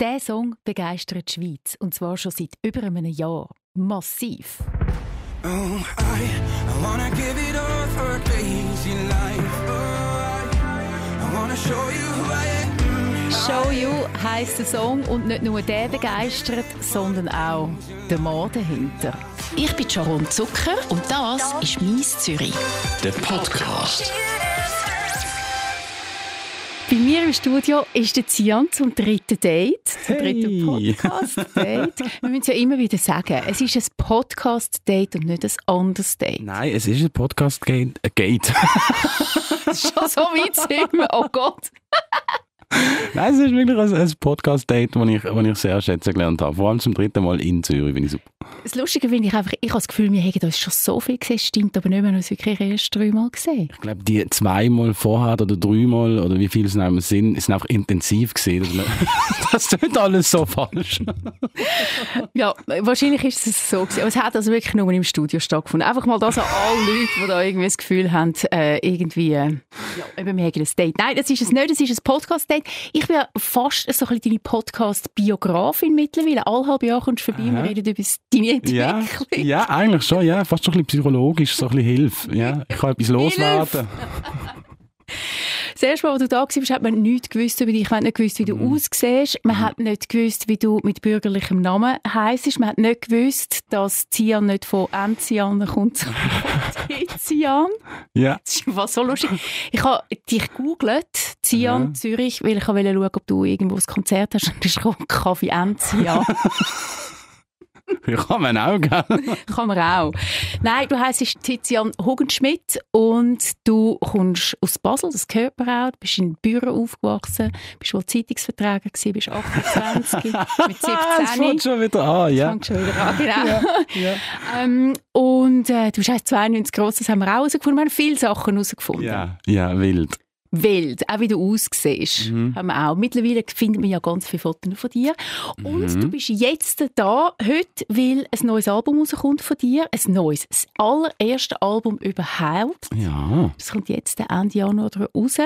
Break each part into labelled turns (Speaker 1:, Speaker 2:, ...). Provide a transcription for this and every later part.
Speaker 1: Der Song begeistert die Schweiz und zwar schon seit über einem Jahr. Massiv. Oh, I, I wanna give it all for a crazy life. Oh, I, I wanna show you who I am. Show You heisst der Song und nicht nur der begeistert, sondern auch der Mann dahinter.
Speaker 2: Ich bin Sharon Zucker und das ist «Mies Zürich».
Speaker 3: Der Podcast.
Speaker 1: Bei mir im Studio ist der Zian zum dritten Date, zum
Speaker 4: Hey.
Speaker 1: dritten Podcast-Date. Wir müssen ja immer wieder sagen, es ist ein Podcast-Date und nicht ein anderes Date.
Speaker 4: Nein, es ist ein Podcast-Gate. Äh.
Speaker 1: Schon so weit sind wir, oh Gott.
Speaker 4: Nein, es ist wirklich ein, ein Podcast-Date, das ich, das ich sehr schätzen gelernt habe. Vor allem zum dritten Mal in Zürich, finde ich super.
Speaker 1: Das Lustige finde ich einfach, ich habe das Gefühl, wir haben uns schon so viel gesehen, stimmt aber nicht mehr, wir haben uns wirklich erst dreimal gesehen.
Speaker 4: Ich glaube, die zweimal vorher oder dreimal oder wie viele es noch sind, sind einfach intensiv gesehen. Das, das tut alles so falsch.
Speaker 1: Ja, wahrscheinlich ist es so gewesen. Aber es hat also wirklich nur im Studio stattgefunden. Einfach mal das an alle Leute, die da irgendwie das Gefühl haben, äh, irgendwie, äh, ja, eben, wir haben ein Date. Nein, das ist es nicht, das ist ein Podcast-Date. Ich bin ja fast so ein bisschen deine Podcast-Biografin mittlerweile. Alle halbe Jahre kommst du vorbei, wir
Speaker 4: Aha.
Speaker 1: reden über deine
Speaker 4: Ja,
Speaker 1: Entwicklung.
Speaker 4: ja, eigentlich schon, ja. Fast schon ein bisschen psychologisch, so ein bisschen Hilfe. Ja. Ich kann etwas loswerden.
Speaker 1: Das erste Mal, als du da warst, hat man nichts gewusst über dich. Man hat nicht gewusst, wie du
Speaker 4: Mhm.
Speaker 1: aussiehst. Man hat nicht gewusst, wie du mit bürgerlichem Namen heisst. Man hat nicht gewusst, dass Zian nicht von Enzian kommt, sondern von Tizian.
Speaker 4: Ja.
Speaker 1: Das ist was so lustig. Ich habe dich gegoogelt, Zian,
Speaker 4: Aha.
Speaker 1: Zürich, weil ich wollte schauen, ob du irgendwo ein Konzert hast. Und ist gekommen, Kaffee Enzian.
Speaker 4: Ja, kann man auch, gell?
Speaker 1: Kann man auch. Nein, du heisst Tizian Hugenschmidt und du kommst aus Basel, das gehört man auch. Du bist in Büro aufgewachsen, bist wohl Zeitungsverträger gewesen, bist 28, mit 17.
Speaker 4: Es fängt schon wieder an, ja.
Speaker 1: Fängt schon wieder an, genau. Ähm, und äh, du bist 1,92 groß, das haben wir auch herausgefunden. Wir haben viele Sachen herausgefunden.
Speaker 4: Ja, ja, wild.
Speaker 1: Wild, auch wie du aussiehst,
Speaker 4: Mhm.
Speaker 1: haben wir auch. Mittlerweile findet man ja ganz viele Fotos von dir. Und
Speaker 4: Mhm.
Speaker 1: du bist jetzt da, heute, weil ein neues Album rauskommt von dir. Ein neues, das allererste Album überhaupt.
Speaker 4: Ja.
Speaker 1: Das kommt jetzt Ende Januar raus.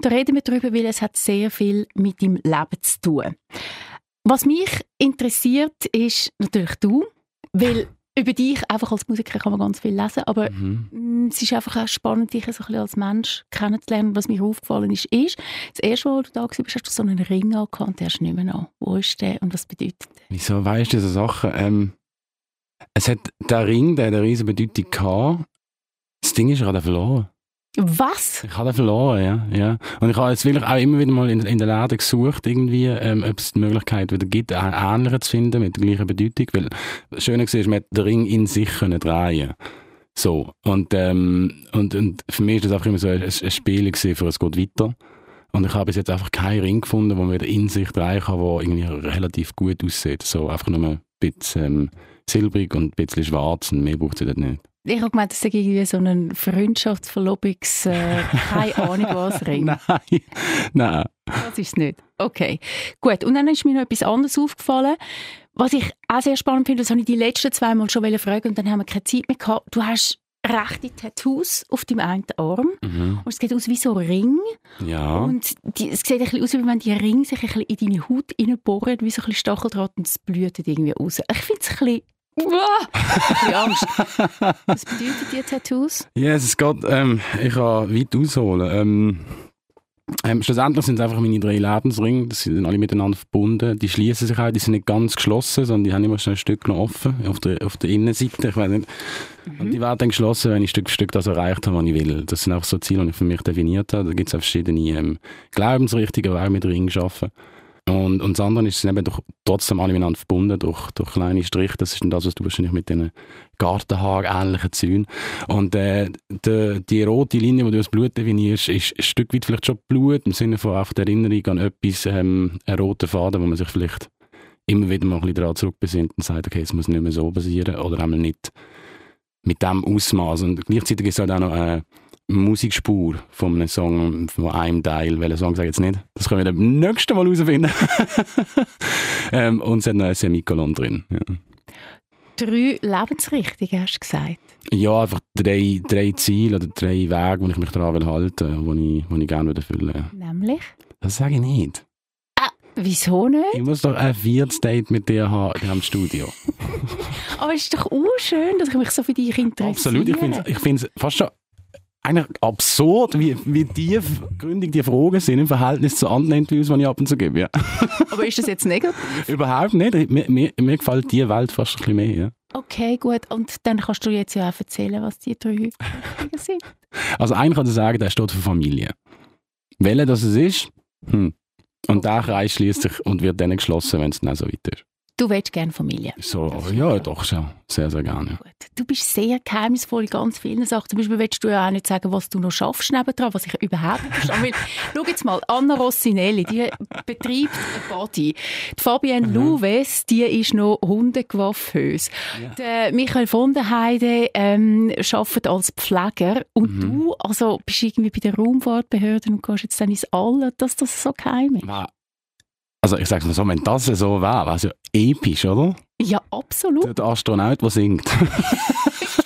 Speaker 1: Da reden wir drüber, weil es hat sehr viel mit deinem Leben zu tun. Was mich interessiert, ist natürlich du, weil über dich, einfach als Musiker kann man ganz viel lesen, aber
Speaker 4: Mhm.
Speaker 1: Es ist einfach auch spannend, dich so ein bisschen als Mensch kennenzulernen. Was mir aufgefallen ist, ist, das erste Mal, als du da warst, hast du so einen Ring angehabt und der ist nicht mehr an. Wo ist der und was bedeutet der?
Speaker 4: Wieso weißt du diese Sachen? Ähm, es hat der Ring, der hat eine riesige Bedeutung gehabt. Das Ding ist, den verloren.
Speaker 1: Was?
Speaker 4: Ich habe den verloren, ja. ja. Und ich habe jetzt wirklich auch immer wieder mal in, in den Läden gesucht, irgendwie, ähm, ob es die Möglichkeit wieder gibt, einen ähnlichen zu finden, mit der gleichen Bedeutung. Weil das Schöne war, man den Ring in sich können drehen So. Und, ähm, und, und für mich ist das einfach immer so ein, ein Spiel gewesen, für es geht weiter. Und ich habe bis jetzt einfach keinen Ring gefunden, wo man wieder in sich drehen kann, der irgendwie relativ gut aussieht. So einfach nur ein bisschen ähm, silbrig und ein bisschen schwarz und mehr braucht es dort nicht.
Speaker 1: Ich habe gemeint, das ist irgendwie so ein Freundschaftsverlobungs... Äh, keine Ahnung was Ring.
Speaker 4: Nein, nein.
Speaker 1: Das ist es nicht. Okay, gut. Und dann ist mir noch etwas anderes aufgefallen, was ich auch sehr spannend finde, das habe ich die letzten zwei Mal schon fragen und dann haben wir keine Zeit mehr gehabt. Du hast rechte Tattoos auf deinem einen Arm
Speaker 4: Mhm.
Speaker 1: und es sieht aus wie so ein Ring.
Speaker 4: Ja.
Speaker 1: Und die, es sieht ein bisschen aus, wie wenn die Ringe sich ein bisschen in deine Haut reinbohren, wie so ein bisschen Stacheldraht und es blüht irgendwie raus. Ich finde es ein bisschen... Bisschen Angst. Was bedeuten die Tattoos?
Speaker 4: Ja, es geht, ähm, ich kann weit ausholen. Ähm, ähm, schlussendlich sind es einfach meine drei Lebensringe, die sind alle miteinander verbunden. Die schließen sich auch, die sind nicht ganz geschlossen, sondern die haben immer schon ein Stück noch offen, auf der, auf der Innenseite, ich weiß nicht. Und die werden dann geschlossen, wenn ich Stück für Stück das erreicht habe, was ich will. Das sind auch so Ziele, die ich für mich definiert habe. Da gibt es auch verschiedene ähm, Glaubensrichtungen, die auch mit Ringen arbeiten. Und, und das andere ist, sie sind eben doch trotzdem alle miteinander verbunden durch, durch kleine Striche. Das ist dann das, was du wahrscheinlich mit diesen Gartenhaar-ähnlichen Zäunen. Und äh, die, die rote Linie, die du als Blut definierst, ist ein Stück weit vielleicht schon Blut, im Sinne von einfach der Erinnerung an etwas, ähm, einen roten Faden, wo man sich vielleicht immer wieder mal ein bisschen daran zurückbesinnt und sagt, okay, es muss nicht mehr so passieren oder einmal nicht mit dem Ausmaß. Und gleichzeitig ist es halt auch noch eine Musikspur von einem Song, von einem Teil. Welchen Song sage ich jetzt nicht? Das können wir beim nächsten Mal herausfinden. ähm, und es hat noch ein Semikolon drin. Ja.
Speaker 1: Drei Lebensrichtungen, hast du gesagt.
Speaker 4: Ja, einfach drei, drei Ziele oder drei Wege, wo ich mich daran will halten will, die ich, wo ich gerne erfüllen will.
Speaker 1: Nämlich?
Speaker 4: Das sage ich nicht.
Speaker 1: Wieso nicht?
Speaker 4: Ich muss doch ein viertes Date mit dir haben in diesem Studio.
Speaker 1: Aber es ist doch auch schön, dass ich mich so für dich interessiere.
Speaker 4: Absolut, ich finde es fast schon eigentlich absurd, wie, wie tief gründig die Fragen sind im Verhältnis zu anderen Interviews, die ich ab und zu gebe. Ja.
Speaker 1: Aber ist das jetzt negativ?
Speaker 4: Überhaupt nicht. Mir, mir, mir gefällt die Welt fast ein bisschen mehr. Ja.
Speaker 1: Okay, gut. Und dann kannst du jetzt ja auch erzählen, was die drei sind.
Speaker 4: Also einer kann ich sagen, der steht für Familie. Welcher das es ist, hm. Und der Kreis schließt sich und wird dann geschlossen, wenn es dann so weit ist.
Speaker 1: Du willst gerne Familie.
Speaker 4: So, ja, doch schon. Sehr, sehr gerne.
Speaker 1: Gut. Du bist sehr geheimnisvoll in ganz vielen Sachen. Zum Beispiel willst du ja auch nicht sagen, was du noch schaffst nebendran, was ich überhaupt nicht verstehe. schau jetzt mal, Anna Rossinelli, die betreibt ein Body. Die Fabienne mhm. Louves, die ist noch Hundegewaffhös. Ja. Der Michael von der Heide ähm, arbeitet als Pfleger. Und mhm. du also bist irgendwie bei der Raumfahrtbehörde und gehst jetzt dann ins All, dass das so geheim ist.
Speaker 4: Also ich sag's mal so, wenn das so wäre, wäre es ja episch, oder?
Speaker 1: Ja, absolut.
Speaker 4: Der Astronaut, der singt.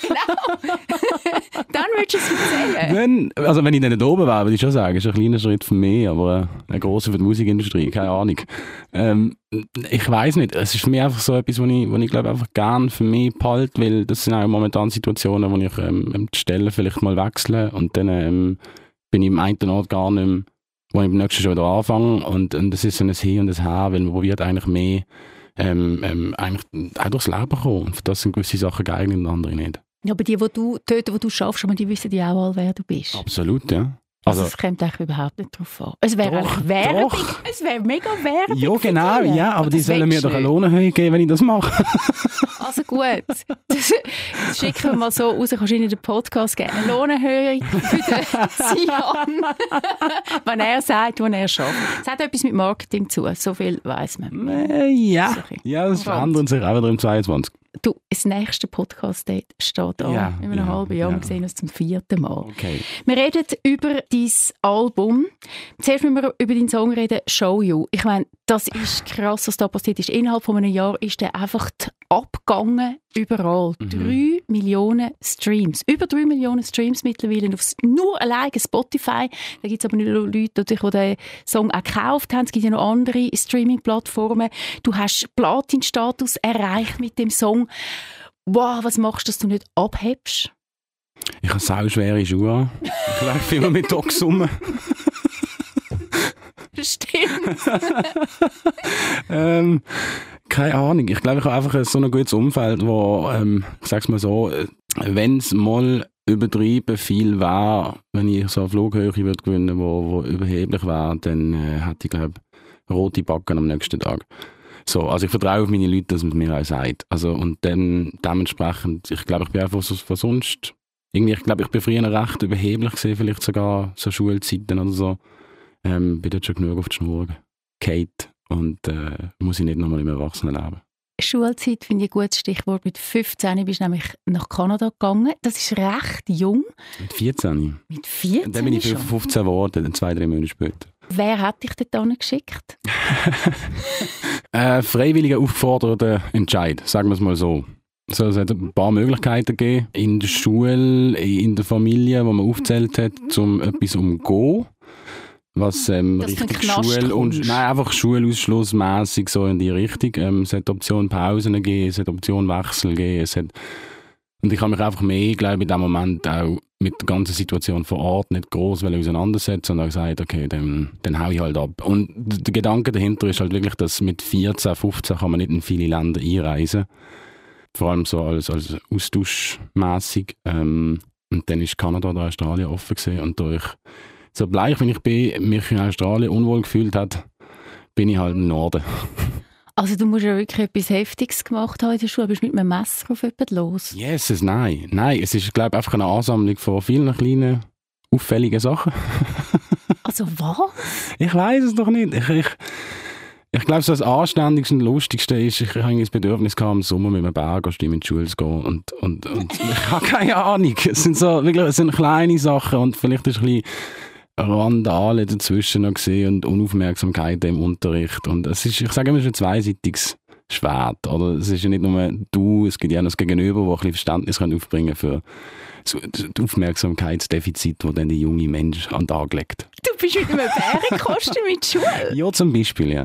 Speaker 1: genau. dann würdest du es erzählen.
Speaker 4: Dann, also wenn ich dann nicht oben wäre, würde ich schon sagen, ist ein kleiner Schritt für mich, aber ein grosser für die Musikindustrie, keine Ahnung. Ähm, ich weiß nicht, es ist für mich einfach so etwas, was ich, was ich glaube einfach gerne für mich behalte, weil das sind auch momentan Situationen, wo ich ähm, die Stelle vielleicht mal wechsle und dann ähm, bin ich im einen Ort gar nicht mehr wo ich beim nächsten schon wieder anfange und, und das ist so ein Hin und ein Her, weil man probiert eigentlich mehr ähm, ähm, eigentlich auch durchs Leben kommen und für das sind gewisse Sachen geeignet und andere nicht.
Speaker 1: Ja, aber die, wo du, dort, wo du schaffst, die wissen ja auch alle, wer du bist.
Speaker 4: Absolut, ja.
Speaker 1: Also, also es kommt eigentlich überhaupt nicht drauf an. Es wäre Werbung. Doch. Es wäre mega Werbung.
Speaker 4: Ja, genau. Ja, aber die sollen mir doch eine Lohnerhöhung geben, wenn ich das mache.
Speaker 1: also gut. Das, schicken wir mal so raus. Kannst du in den Podcast geben. Eine Lohnerhöhung für den Sian. wenn er sagt, wo er schafft. Es hat etwas mit Marketing zu. So viel weiß man.
Speaker 4: Äh, ja. Ja, das verändert sich auch wieder im 22.
Speaker 1: Du, das nächste Podcast-Date steht an. Ja, in einem ja, halben Jahr. Ja. Wir sehen uns zum vierten Mal.
Speaker 4: Okay.
Speaker 1: Wir reden über dein Album. Zuerst müssen wir über deinen Song reden, Show You. Ich meine, das ist krass, was da passiert ist. Innerhalb von einem Jahr ist der einfach abgegangen überall. Mhm. Drei Millionen Streams. Über drei Millionen Streams mittlerweile auf nur alleine Spotify. Da gibt es aber nicht nur Leute, die den Song auch gekauft haben. Es gibt ja noch andere Streaming-Plattformen. Du hast Platin-Status erreicht mit dem Song. Wow, was machst du, dass du nicht abhebst?
Speaker 4: Ich habe sau schwere Schuhe an. Ich laufe immer mit Docs rum.
Speaker 1: Stimmt.
Speaker 4: ähm, keine Ahnung. Ich glaube, ich habe einfach so ein gutes Umfeld, wo, ähm, ich sag's mal so, wenn es mal übertrieben viel war, wenn ich so eine Flughöhe würde gewinnen, wo, wo überheblich war, dann äh, hätte ich glaube rote Backen am nächsten Tag. So, also ich vertraue auf meine Leute, dass man mir auch sagt. Also und dann dementsprechend, ich glaube, ich bin einfach so, von sonst irgendwie, ich glaube, ich bin früher recht überheblich gesehen, vielleicht sogar so Schulzeiten oder so. Ähm, bin dort schon genug auf die Schnur Kate und äh, muss ich nicht nochmal im Erwachsenenleben.
Speaker 1: Schulzeit finde ich ein gutes Stichwort. Mit 15 bist du nämlich nach Kanada gegangen. Das ist recht jung.
Speaker 4: Mit 14?
Speaker 1: Mit 14
Speaker 4: Dann bin ich schon. 15 geworden, zwei, drei Monate später.
Speaker 1: Wer hat dich dort geschickt?
Speaker 4: äh, freiwilliger aufgeforderter Entscheid, sagen wir es mal so. So, es hat ein paar Möglichkeiten gegeben. In der Schule, in der Familie, wo man aufgezählt hat, um etwas umzugehen was ähm, richtig Schul und nein einfach Schulausschlussmäßig so in die Richtung. Ähm, es hat Option Pausen gegeben, es hat Option Wechsel gegeben, es hat und ich habe mich einfach mehr, glaube ich, in dem Moment auch mit der ganzen Situation vor Ort nicht groß auseinandersetzen und habe gesagt, okay, dann, dann hau ich halt ab. Und der Gedanke dahinter ist halt wirklich, dass mit 14, 15 kann man nicht in viele Länder einreisen. Vor allem so als, als austauschmässig. Ähm, und dann ist Kanada oder Australien offen gesehen und durch so bleich, wenn ich bin, mich in Australien unwohl gefühlt hat, bin ich halt im Norden.
Speaker 1: Also du musst ja wirklich etwas Heftiges gemacht haben in der Schule. Bist du mit einem Messer auf jemanden los?
Speaker 4: Yes, es, nein. Nein, es ist, glaube ich, einfach eine Ansammlung von vielen kleinen, auffälligen Sachen.
Speaker 1: also was?
Speaker 4: Ich weiß es doch nicht. Ich, ich, ich glaube, so das Anständigste und Lustigste ist, ich habe das Bedürfnis gehabt, im Sommer mit einem Berg in die Schule zu gehen. Und, und, und ich habe keine Ahnung. Es sind so, wirklich, es sind kleine Sachen und vielleicht ist ein bisschen Randale dazwischen noch gesehen und Unaufmerksamkeit im Unterricht. Und es ist, ich sage immer, ein zweiseitiges Schwert. Oder es ist ja nicht nur du, es gibt ja noch das Gegenüber, das ein bisschen Verständnis können aufbringen für das Aufmerksamkeitsdefizit, das dann der junge Mensch an den Tag legt.
Speaker 1: Du bist mit einem Bärenkostüm in die Schule?
Speaker 4: Ja, zum Beispiel, ja.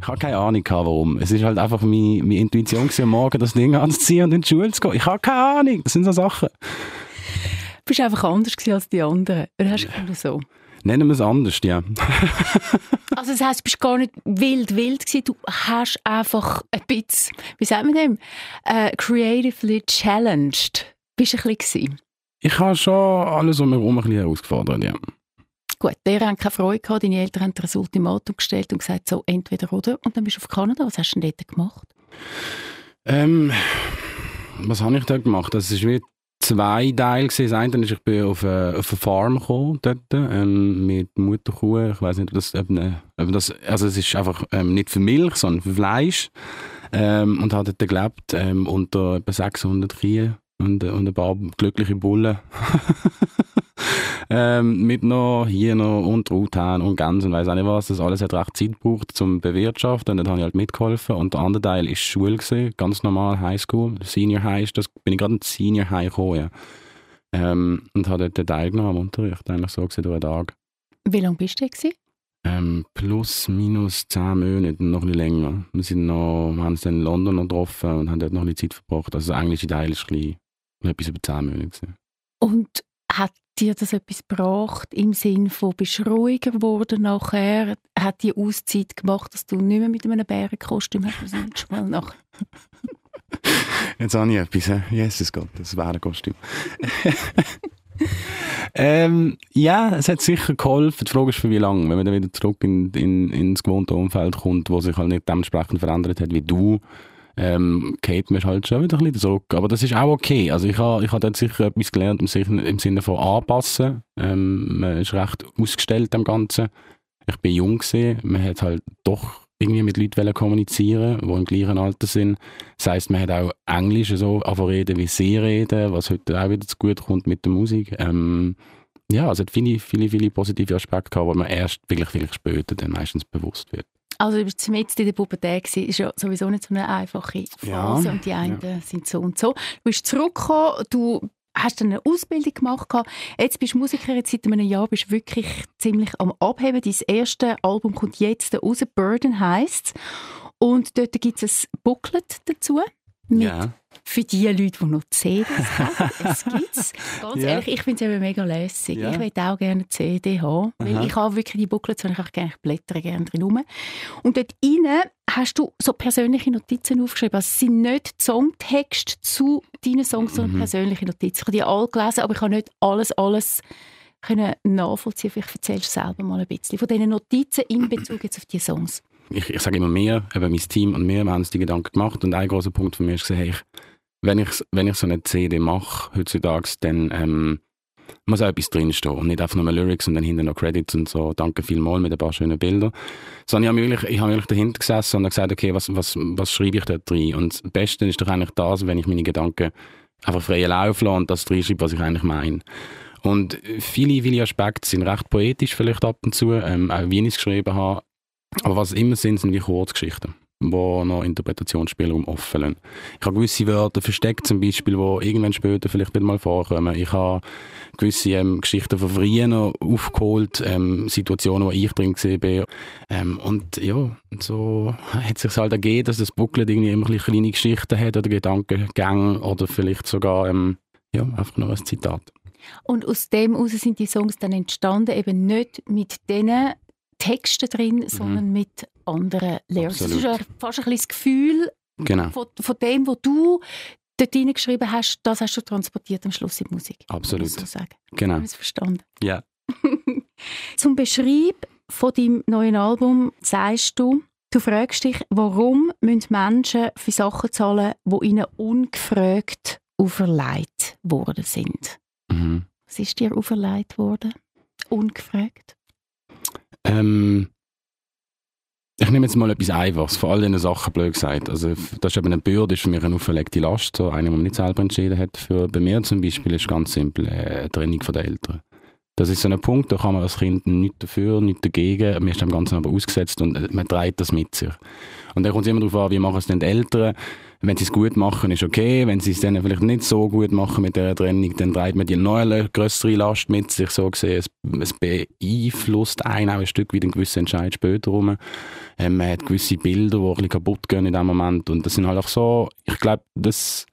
Speaker 4: Ich habe keine Ahnung, warum. Es ist halt einfach meine, meine Intuition gewesen, am Morgen das Ding anzuziehen und in die Schule zu gehen. Ich habe keine Ahnung. Das sind so Sachen.
Speaker 1: Du bist einfach anders als die anderen. Oder hast du so?
Speaker 4: Nennen wir es anders, ja.
Speaker 1: also das heisst, du bist gar nicht wild, wild gewesen. Du hast einfach ein bisschen, wie sagt man dem, uh, creatively challenged. Bist du ein bisschen gewesen?
Speaker 4: Ich habe schon alles um mich herum ein bisschen herausgefordert, ja.
Speaker 1: Gut, der hat keine Freude gehabt, deine Eltern haben dir ein Ultimatum gestellt und gesagt, so entweder oder. Und dann bist du auf Kanada. Was hast du denn dort gemacht?
Speaker 4: Ähm, was habe ich da gemacht? Das ist wie zwei Teile gewesen. Das eine ist, ich bin auf eine, auf eine Farm gekommen, dort, ähm, mit Mutterkuh. Ich weiß nicht, ob das, ob eine, ob das, also es ist einfach ähm, nicht für Milch, sondern für Fleisch. Ähm, und habe dort gelebt, ähm, unter etwa 600 Kühen und, und ein paar glückliche Bullen. ähm, mit noch hier noch und Truthahn und Gänse und weiss auch nicht was. Das alles hat recht Zeit gebraucht zum Bewirtschaften und dann habe ich halt mitgeholfen. Und der andere Teil war Schule, gewesen, ganz normal Highschool. Senior High ist das, bin ich gerade in Senior High gekommen, ja. ähm, und habe dort teilgenommen am Unterricht, eigentlich so gesehen, durch den Tag.
Speaker 1: Wie lange bist du da?
Speaker 4: Ähm, plus, minus zehn Monate, noch bisschen länger. Wir, sind noch, wir haben uns dann in London noch getroffen und haben dort noch ein Zeit verbracht. Also der englische Teil ist ein bisschen etwas über zehn Monate.
Speaker 1: Und hat dir das etwas gebracht im Sinn von bist du ruhiger geworden nachher? Hat die Auszeit gemacht, dass du nicht mehr mit einem Bärenkostüm hast? Mal nach.
Speaker 4: Jetzt habe ich etwas, Jesus Gott, das Bärenkostüm. ähm, ja, es hat sicher geholfen. Die Frage ist für wie lange. Wenn man dann wieder zurück in, in, ins gewohnte Umfeld kommt, wo sich halt nicht dementsprechend verändert hat wie du, ähm, geht man halt schon wieder ein bisschen zurück. Aber das ist auch okay. Also ich habe ich ha dort sicher etwas gelernt im, Sinne von anpassen. Ähm, man ist recht ausgestellt am Ganzen. Ich bin jung gesehen. Man hat halt doch irgendwie mit Leuten kommunizieren, die im gleichen Alter sind. Das heisst, man hat auch Englisch so reden, wie sie reden, was heute auch wieder zu gut kommt mit der Musik. Ähm, ja, also es hat viele, viele, viele positive Aspekte gehabt, wo man erst wirklich, wirklich später dann meistens bewusst wird.
Speaker 1: Also du bist mit in der Pubertät gewesen, ist ja sowieso nicht so eine einfache Phase. Ja, und die einen ja. sind so und so. Du bist zurückgekommen, du hast eine Ausbildung gemacht, jetzt bist du Musiker, jetzt seit einem Jahr bist du wirklich ziemlich am Abheben. Dein erstes Album kommt jetzt raus, Burden heisst und dort gibt es ein Booklet dazu. Mit ja. Für die Leute, die noch CDs haben. Es gibt's. Ganz ja. ehrlich, ich finde es eben mega lässig. Ja. Ich würde auch gerne eine CD haben, weil ich habe wirklich die Booklets, und ich auch gerne blättere gerne drin rum. Und dort rein hast du so persönliche Notizen aufgeschrieben. Also es sind nicht Songtexte zu deinen Songs, sondern mhm. persönliche Notizen. Ich habe die alle gelesen, aber ich habe nicht alles, alles können nachvollziehen. Vielleicht erzählst du selber mal ein bisschen von diesen Notizen in Bezug jetzt auf die Songs
Speaker 4: ich, ich sage immer mehr, eben mein Team und mir, wir haben uns die Gedanken gemacht und ein großer Punkt von mir ist, hey, ich, wenn, ich, wenn ich so eine CD mache heutzutage, dann ähm, muss auch etwas drinstehen und nicht einfach nur Lyrics und dann hinten noch Credits und so, danke vielmals mit ein paar schönen Bildern. Sondern ich habe wirklich, ich wirklich dahinter gesessen und gesagt, okay, was, was, was schreibe ich da drin? Und das Beste ist doch eigentlich das, wenn ich meine Gedanken einfach frei laufen lasse und das reinschreibe, was ich eigentlich meine. Und viele, viele Aspekte sind recht poetisch vielleicht ab und zu, ähm, auch wie ich es geschrieben habe, aber was immer sind, sind die Kurzgeschichten, wo noch Interpretationsspielraum offen lassen. Ich habe gewisse Wörter versteckt, zum Beispiel, die irgendwann später vielleicht wieder mal vorkommen. Ich habe gewisse ähm, Geschichten von früher aufgeholt, ähm, Situationen, wo ich drin gesehen bin. Ähm, und ja, so hat es sich halt ergeben, dass das Booklet irgendwie immer ein kleine Geschichten hat oder Gedankengänge oder vielleicht sogar ähm, ja, einfach nur ein Zitat.
Speaker 1: Und aus dem heraus sind die Songs dann entstanden, eben nicht mit denen Texte drin, mhm. sondern mit anderen Lyrics. Das ist fast ein bisschen das Gefühl genau. von, von dem, was du dort geschrieben hast, das hast du transportiert am Schluss in die Musik.
Speaker 4: Absolut.
Speaker 1: So sagen.
Speaker 4: Genau.
Speaker 1: Habe ich verstanden?
Speaker 4: Ja.
Speaker 1: Zum Beschreib von deinem neuen Album sagst du, du fragst dich, warum müssen Menschen für Sachen zahlen, die ihnen ungefragt auferlegt worden sind. Mhm. Was ist dir auferlegt worden? Ungefragt?
Speaker 4: Ähm, ich nehme jetzt mal etwas Einfaches, vor all diesen Sachen blöd gesagt. Also, das ist eben eine Bürde, ist für mich eine auferlegte Last, so eine, die man nicht selber entschieden hat. Für, bei mir zum Beispiel ist ganz simpel äh, Trennung von den Eltern. Das ist so ein Punkt, da kann man als Kind nichts dafür, nichts dagegen. Man ist dem Ganzen aber ausgesetzt und äh, man trägt das mit sich. Und dann kommt es immer darauf an, wie machen es denn die Eltern. Wenn sie es gut machen, ist okay. Wenn sie es dann vielleicht nicht so gut machen mit der Trennung, dann trägt man die neue größere Last mit sich so gesehen. Es, beeinflusst einen auch ein Stück weit einen gewissen Entscheid später rum. Ähm, man hat gewisse Bilder, die ein bisschen kaputt gehen in dem Moment. Und das sind halt auch so, ich glaube, das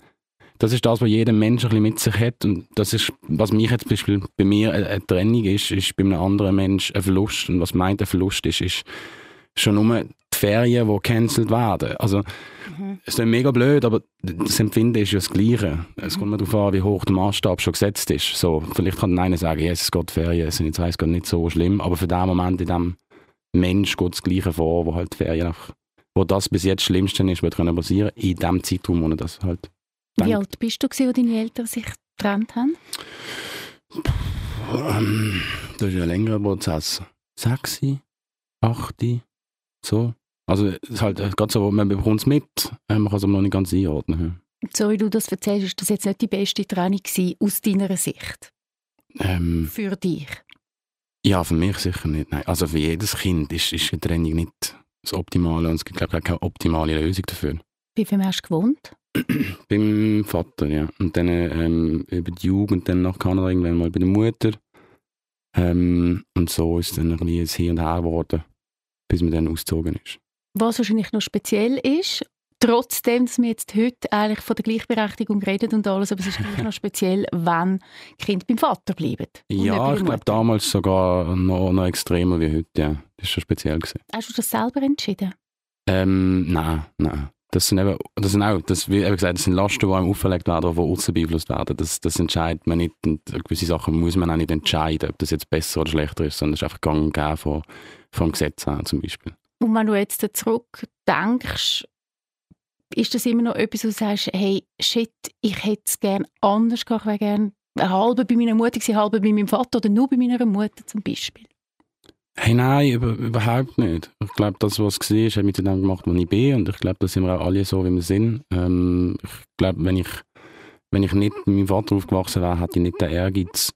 Speaker 4: das ist das, was jeder Mensch ein bisschen mit sich hat. Und das ist, was mich jetzt Beispiel bei mir eine, Trennung ist, ist bei einem anderen Mensch ein Verlust. Und was meint ein Verlust ist, ist schon nur Ferien, die gecancelt werden. Also, mhm. es ist mega blöd, aber das Empfinden ist ja das Gleiche. Es kommt mir darauf an, wie hoch der Maßstab schon gesetzt ist. So, vielleicht kann einer sagen, yes, es geht Ferien, sind jetzt heißt nicht so schlimm, aber für den Moment in dem Mensch geht das Gleiche vor, wo halt Ferien nach, wo das bis jetzt das Schlimmste ist, was passieren in dem Zeitraum, wo er das halt
Speaker 1: wie alt bist du, als deine Eltern sich getrennt haben?
Speaker 4: Ähm, das ist ein längerer Prozess. Sechs, acht, so. Also es ist halt gerade so, man bekommt es mit, äh, man kann es aber noch nicht ganz einordnen.
Speaker 1: So wie du das erzählst, ist das jetzt nicht die beste Trennung aus deiner Sicht?
Speaker 4: Ähm,
Speaker 1: für dich?
Speaker 4: Ja, für mich sicher nicht. Nein. Also für jedes Kind ist, ist eine Trennung nicht das Optimale und es gibt, glaube ich, keine optimale Lösung dafür.
Speaker 1: Wie viel hast du gewohnt?
Speaker 4: beim Vater, ja. Und dann ähm, über die Jugend dann nach Kanada irgendwann mal bei der Mutter. Ähm, und so ist dann ein bisschen ein Hin und Her geworden, bis man dann ausgezogen ist.
Speaker 1: Was wahrscheinlich noch speziell ist, trotzdem, dass wir jetzt heute eigentlich von der Gleichberechtigung reden und alles, aber es ist gleich noch speziell, wenn Kind beim Vater bleiben.
Speaker 4: Ja, ich glaube damals sogar noch, noch extremer wie heute, ja. Das ist schon speziell gewesen.
Speaker 1: Hast du das selber entschieden?
Speaker 4: Ähm, nein, nein. Das sind eben, das sind auch, das, wie eben gesagt, das sind Lasten, die einem auferlegt werden, die außen beeinflusst werden. Das, das entscheidet man nicht. Und gewisse Sachen muss man auch nicht entscheiden, ob das jetzt besser oder schlechter ist, sondern es ist einfach gang und gäbe von, vom Gesetz her zum Beispiel.
Speaker 1: Und wenn du jetzt zurückdenkst, ist das immer noch etwas, wo du sagst, hey, shit, ich hätte es gerne anders gemacht, ich wäre gerne halb bei meiner Mutter gewesen, halb bei meinem Vater oder nur bei meiner Mutter zum Beispiel?
Speaker 4: Hey, nein, über, überhaupt nicht. Ich glaube, das, was war, hat mich zu dem gemacht, wo ich bin. Und ich glaube, da sind wir auch alle so, wie wir sind. Ähm, ich glaube, wenn ich, wenn ich nicht mit meinem Vater aufgewachsen wäre, hätte ich nicht den Ehrgeiz,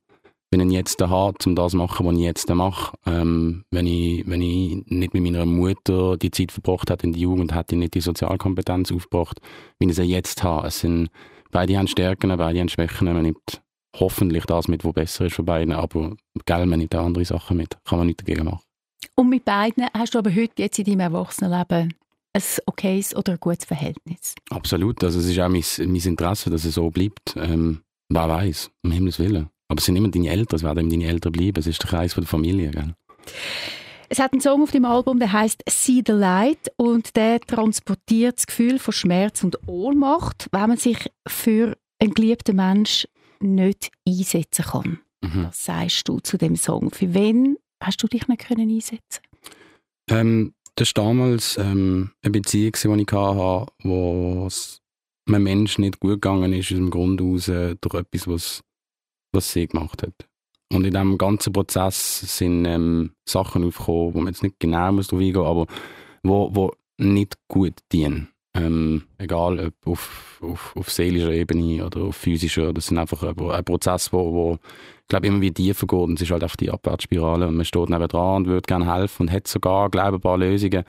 Speaker 4: wenn ich jetzt habe, um das zu machen, was ich jetzt mache. Ähm, wenn, ich, wenn ich nicht mit meiner Mutter die Zeit verbracht hätte in der Jugend, hätte ich nicht die Sozialkompetenz aufgebracht, wie ich sie jetzt habe. Es sind, beide haben Stärken, beide haben Schwächen. Man nimmt hoffentlich das mit, was besser ist für beide, aber gell, man nimmt auch andere Sachen mit. Kann man nichts dagegen machen.
Speaker 1: Und mit beiden hast du aber heute jetzt in deinem Erwachsenenleben ein okayes oder ein gutes Verhältnis?
Speaker 4: Absolut. Also es ist auch mein, mein Interesse, dass es so bleibt. Ähm, wer weiß, um Himmels Willen. Aber es sind immer deine Eltern, es werden immer deine Eltern bleiben. Es ist der Kreis von der Familie. Gell?
Speaker 1: Es hat einen Song auf dem Album, der heißt See the Light und der transportiert das Gefühl von Schmerz und Ohnmacht, wenn man sich für einen geliebten Menschen nicht einsetzen kann. Mhm. Was sagst du zu dem Song? Für wen hast du dich nicht können einsetzen
Speaker 4: ähm, Das war damals ähm, eine Beziehung, die ich hatte, wo es einem Menschen nicht gut gegangen ist, aus dem Grund aus, äh, durch etwas, was, was sie gemacht hat. Und in diesem ganzen Prozess sind ähm, Sachen aufgekommen, wo man jetzt nicht genau muss drauf eingehen aber wo, wo nicht gut dienen. Ähm, egal ob auf, auf, auf seelischer Ebene oder auf physischer, das sind einfach ein, ein Prozess, wo, wo glaube immer wieder tiefer geht und es ist halt einfach die Abwärtsspirale und man steht neben dran und würde gerne helfen und hat sogar, glaube ein paar Lösungen.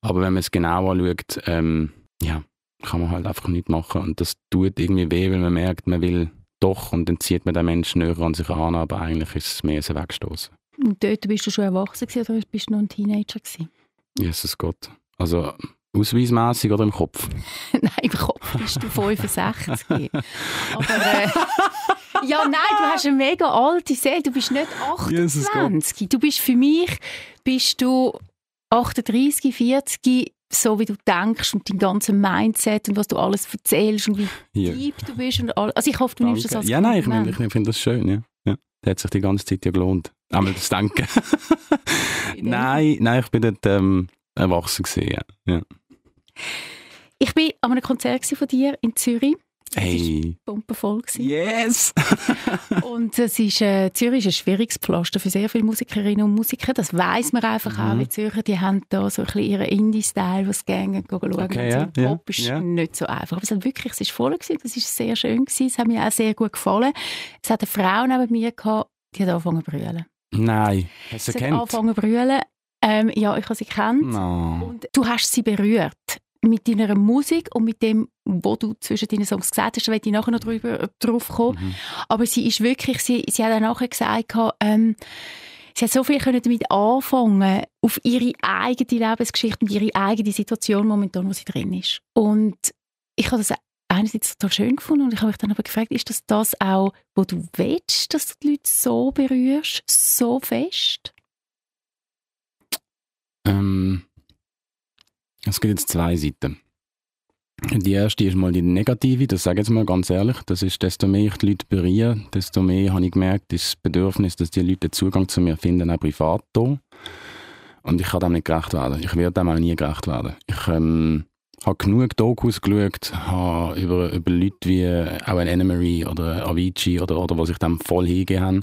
Speaker 4: Aber wenn man es genau anschaut, ähm, ja, kann man halt einfach nichts machen und das tut irgendwie weh, weil man merkt, man will doch und dann zieht man den Menschen näher an sich an, aber eigentlich ist es mehr ein Wegstoßen.
Speaker 1: Und dort bist du schon erwachsen oder bist du noch ein Teenager gewesen?
Speaker 4: Jesus Gott. Also Ausweismässig oder im Kopf?
Speaker 1: nein, im Kopf bist du 65. Aber äh, ja, nein, du hast eine mega alte Seele. Du bist nicht 28. Du bist für mich bist du 38, 40, so wie du denkst und dein ganzes Mindset und was du alles erzählst und wie ja. deep du bist. Und all. Also ich hoffe, du Danke. nimmst das als
Speaker 4: Ja, nein, ich, ich, ich finde das schön. Ja. Ja. Das hat sich die ganze Zeit ja gelohnt. Einmal das Denken. nein, nein, ich bin dort ähm, erwachsen gesehen. Ja. ja.
Speaker 1: Ich war an einem Konzert von dir in Zürich.
Speaker 4: Hey.
Speaker 1: Pumpenvoll.
Speaker 4: Yes!
Speaker 1: und es ist, äh, Zürich ist ein schwieriges Pflaster für sehr viele Musikerinnen und Musiker. Das weiß man einfach mhm. auch. Die Zürcher die haben da so ein bisschen ihren Indie-Style, was gerne schauen.
Speaker 4: Okay, ja,
Speaker 1: so Pop ist ja. nicht so einfach. Aber es hat wirklich, es ist voll gewesen. Das ist sehr schön gewesen. Es hat mir auch sehr gut gefallen. Es hat eine Frau neben mir gehabt, Die hat angefangen zu brüllen.
Speaker 4: Nein. Hast du sie
Speaker 1: Sie hat angefangen zu brüllen. Ähm, ja, ich habe sie kennt.
Speaker 4: No.
Speaker 1: Und du hast sie berührt mit deiner Musik und mit dem, was du zwischen deinen Songs gesagt hast. Da werde ich nachher noch drüber, drauf kommen.
Speaker 4: Mhm.
Speaker 1: Aber sie ist wirklich, sie, sie hat auch nachher gesagt, ähm, sie hat so viel können damit anfangen, auf ihre eigene Lebensgeschichte und ihre eigene Situation momentan, wo sie drin ist. Und ich habe das einerseits total schön gefunden und ich habe mich dann aber gefragt, ist das das auch, wo du willst, dass du die Leute so berührst, so fest?
Speaker 4: Ähm, es gibt jetzt zwei Seiten. Die erste ist mal die negative, das sage ich jetzt mal ganz ehrlich. Das ist, desto mehr ich die Leute berühre, desto mehr habe ich gemerkt, ist das Bedürfnis, dass die Leute Zugang zu mir finden, auch privat da. Und ich kann dem nicht gerecht werden. Ich werde dem auch nie gerecht werden. Ich ähm, habe genug Dokus geschaut, habe über, über Leute wie auch ein Annemarie oder Avicii oder, oder was sich dem voll hingegeben haben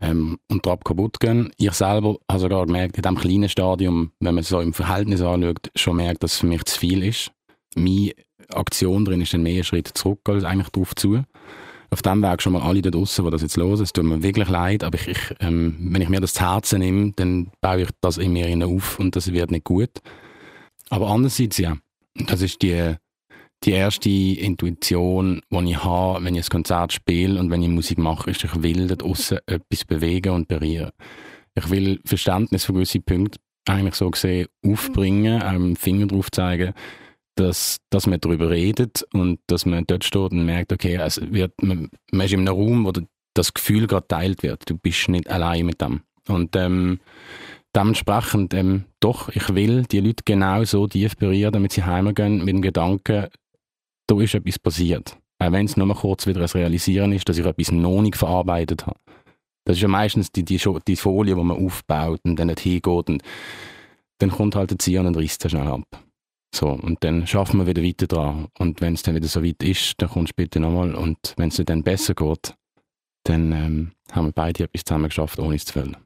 Speaker 4: ähm, und drauf kaputt gehen. Ich selber habe sogar gemerkt, in diesem kleinen Stadium, wenn man es so im Verhältnis anschaut, schon merkt, dass es für mich zu viel ist. Meine Aktion drin ist dann mehr Schritt zurück als eigentlich drauf zu. Auf dem Weg schon mal alle da draussen, die das jetzt hören, es tut mir wirklich leid, aber ich, ich, ähm, wenn ich mir das zu Herzen nehme, dann baue ich das in mir auf und das wird nicht gut. Aber andererseits, ja, das ist die, die erste Intuition, die ich habe, wenn ich ein Konzert spiele und wenn ich Musik mache, ist, ich will da draussen etwas bewegen und berühren. Ich will Verständnis für gewisse Punkte eigentlich so gesehen aufbringen, einem Finger drauf zeigen, dass, dass man darüber redet und dass man dort steht und merkt, okay, es wird, man, man ist in einem Raum, wo das Gefühl gerade teilt wird. Du bist nicht allein mit dem. Und ähm, dementsprechend, ähm, doch, ich will die Leute genau so tief berühren, damit sie heimgehen mit dem Gedanken, da ist etwas passiert. Auch wenn es nur mal kurz wieder ein Realisieren ist, dass ich etwas noch nicht verarbeitet habe. Das ist ja meistens die, die, die Folie, die man aufbaut und dann nicht hingeht und dann kommt halt der Zier und reißt schnell ab. So, und dann schaffen wir wieder weiter dran. Und wenn es dann wieder so weit ist, dann kommst du bitte nochmal. Und wenn es dir dann besser geht, dann ähm, haben wir beide etwas zusammen geschafft, ohne es zu wollen.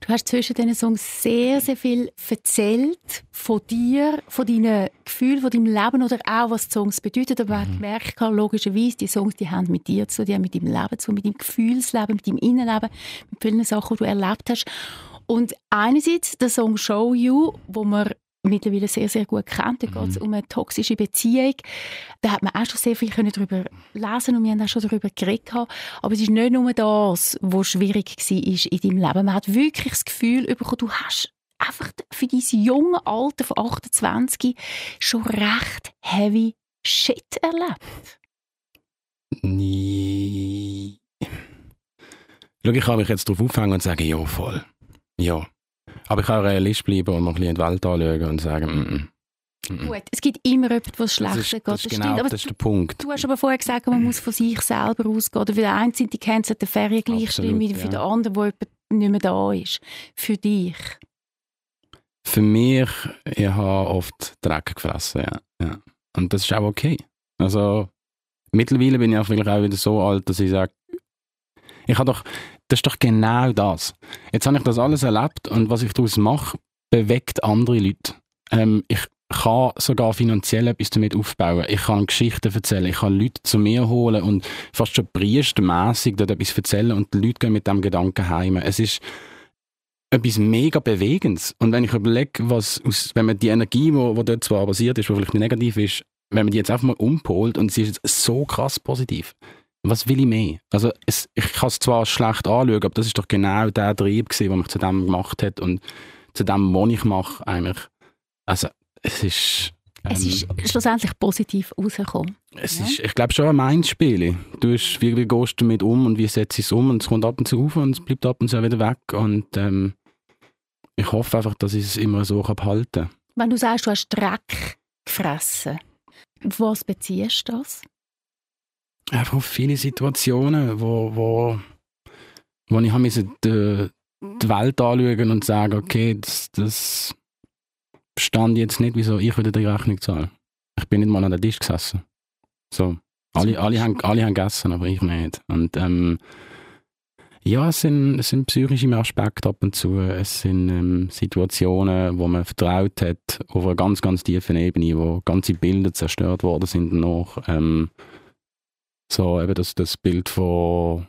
Speaker 1: Du hast zwischen diesen Songs sehr, sehr viel erzählt von dir, von deinen Gefühlen, von deinem Leben oder auch, was die Songs bedeuten. Aber man hat gemerkt, logischerweise, die Songs die haben mit dir zu tun, die haben mit deinem Leben zu tun, mit deinem Gefühlsleben, mit deinem Innenleben, mit vielen Sachen, die du erlebt hast. Und einerseits der Song «Show You», wo man mittlerweile sehr, sehr gut kennt. Da geht es um eine toxische Beziehung. Da hat man auch schon sehr viel können darüber lesen und wir haben auch schon darüber geredet. Aber es ist nicht nur das, was schwierig war in deinem Leben. Man hat wirklich das Gefühl bekommen, du hast einfach für dein junge Alter von 28 schon recht heavy Shit erlebt.
Speaker 4: Nie. Schau, ich kann mich jetzt darauf aufhängen und sagen, ja, voll. Ja. Aber ich kann auch realist bleiben und mal ein bisschen in die Welt anschauen und sagen, mm, mm.
Speaker 1: Gut, es gibt immer etwas, was
Speaker 4: Das
Speaker 1: schlechter geht.
Speaker 4: das ist genau das ist der Punkt.
Speaker 1: Du hast aber vorher gesagt, man muss von sich selber ausgehen. Oder für den einen sind die Cancer der Ferien gleich schlimm, wie für
Speaker 4: ja.
Speaker 1: den anderen, wo jemand nicht mehr da ist. Für dich.
Speaker 4: Für mich, ich habe oft Dreck gefressen, ja. ja. Und das ist auch okay. Also, mittlerweile bin ich auch vielleicht auch wieder so alt, dass ich sage, ich habe doch, das ist doch genau das. Jetzt habe ich das alles erlebt und was ich daraus mache, bewegt andere Leute. Ähm, ich kann sogar finanziell etwas damit aufbauen. Ich kann Geschichten erzählen. Ich kann Leute zu mir holen und fast schon priestermässig dort etwas erzählen und die Leute gehen mit dem Gedanken heim. Es ist etwas mega Bewegendes. Und wenn ich überlege, was aus, wenn man die Energie, die wo, wo dort zwar basiert ist, die vielleicht negativ ist, wenn man die jetzt einfach mal umpolt und sie ist jetzt so krass positiv, was will ich mehr? Also es, ich kann es zwar schlecht anschauen, aber das ist doch genau der Trieb gewesen, der mich zu dem gemacht hat und zu dem, was ich mache, eigentlich. Also es ist...
Speaker 1: Es
Speaker 4: ähm,
Speaker 1: ist schlussendlich positiv rausgekommen.
Speaker 4: es
Speaker 1: Ja.
Speaker 4: ist, ich glaube schon ein Mindspiel. Du hast, wie, wie gehst du damit um und wie setzt du es um und es kommt ab und zu auf und es bleibt ab und zu wieder weg und ähm, ich hoffe einfach, dass ich es immer so kann behalten
Speaker 1: Wenn du sagst, du hast Dreck gefressen, was beziehst du das?
Speaker 4: Einfach auf viele Situationen, wo, wo, wo ich habe die, die Welt anschauen und sagen, okay, das, das stand jetzt nicht, wieso ich wieder die Rechnung zahle. Ich bin nicht mal an der Tisch gesessen. So. Alle, alle, haben, alle haben gegessen, aber ich nicht. Und ähm, ja, es sind, es sind psychische Aspekte ab und zu. Es sind ähm, Situationen, wo man vertraut hat, auf einer ganz, ganz tiefen Ebene, wo ganze Bilder zerstört worden sind noch. Ähm, so eben das, das Bild von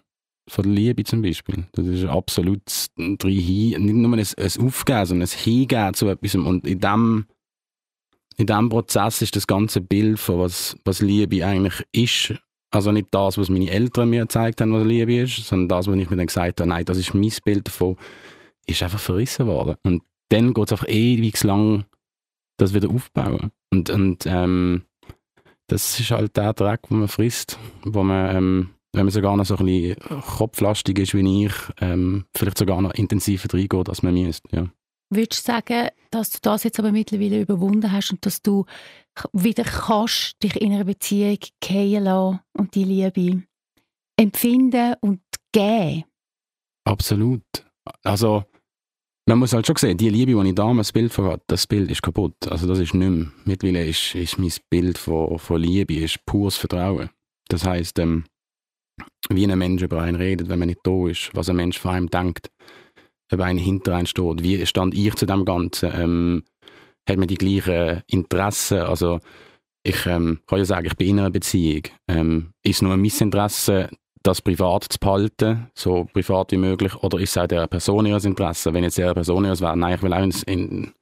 Speaker 4: von Liebe zum Beispiel. Das ist absolut hin, nicht nur ein, ein Aufgeben, sondern ein Hingeben zu etwas. Und in dem, in dem Prozess ist das ganze Bild von was, was Liebe eigentlich ist. Also nicht das, was meine Eltern mir gezeigt haben, was Liebe ist, sondern das, was ich mir dann gesagt habe, nein, das ist mein Bild davon, ist einfach verrissen worden. Und dann geht es einfach ewig lang, das wieder aufbauen. Und, und ähm, das ist halt der Dreck, den man frisst, wo man, ähm, wenn man sogar noch so ein bisschen kopflastig ist wie ich, ähm, vielleicht sogar noch intensiver reingeht, als man müsste. Ja.
Speaker 1: Würdest du sagen, dass du das jetzt aber mittlerweile überwunden hast und dass du wieder kannst, dich in einer Beziehung gehen lassen und die Liebe empfinden und geben?
Speaker 4: Absolut. Also, man muss halt schon sehen, die Liebe, die ich damals Bild von hatte, das Bild ist kaputt. Also das ist nicht mehr. Mittlerweile ist, ist mein Bild von, von Liebe ist pures Vertrauen. Das heißt, ähm, wie ein Mensch über einen redet, wenn man nicht da ist, was ein Mensch von einem denkt, ob einen hinter einem steht, wie stand ich zu dem Ganzen, ähm, hat man die gleichen Interessen, also ich ähm, kann ja sagen, ich bin in einer Beziehung. Ähm, ist nur mein Interesse, das privat zu behalten, so privat wie möglich, oder ist es auch der Person ihres Interesse? Wenn jetzt der Person ihres wäre, nein, ich will auch in,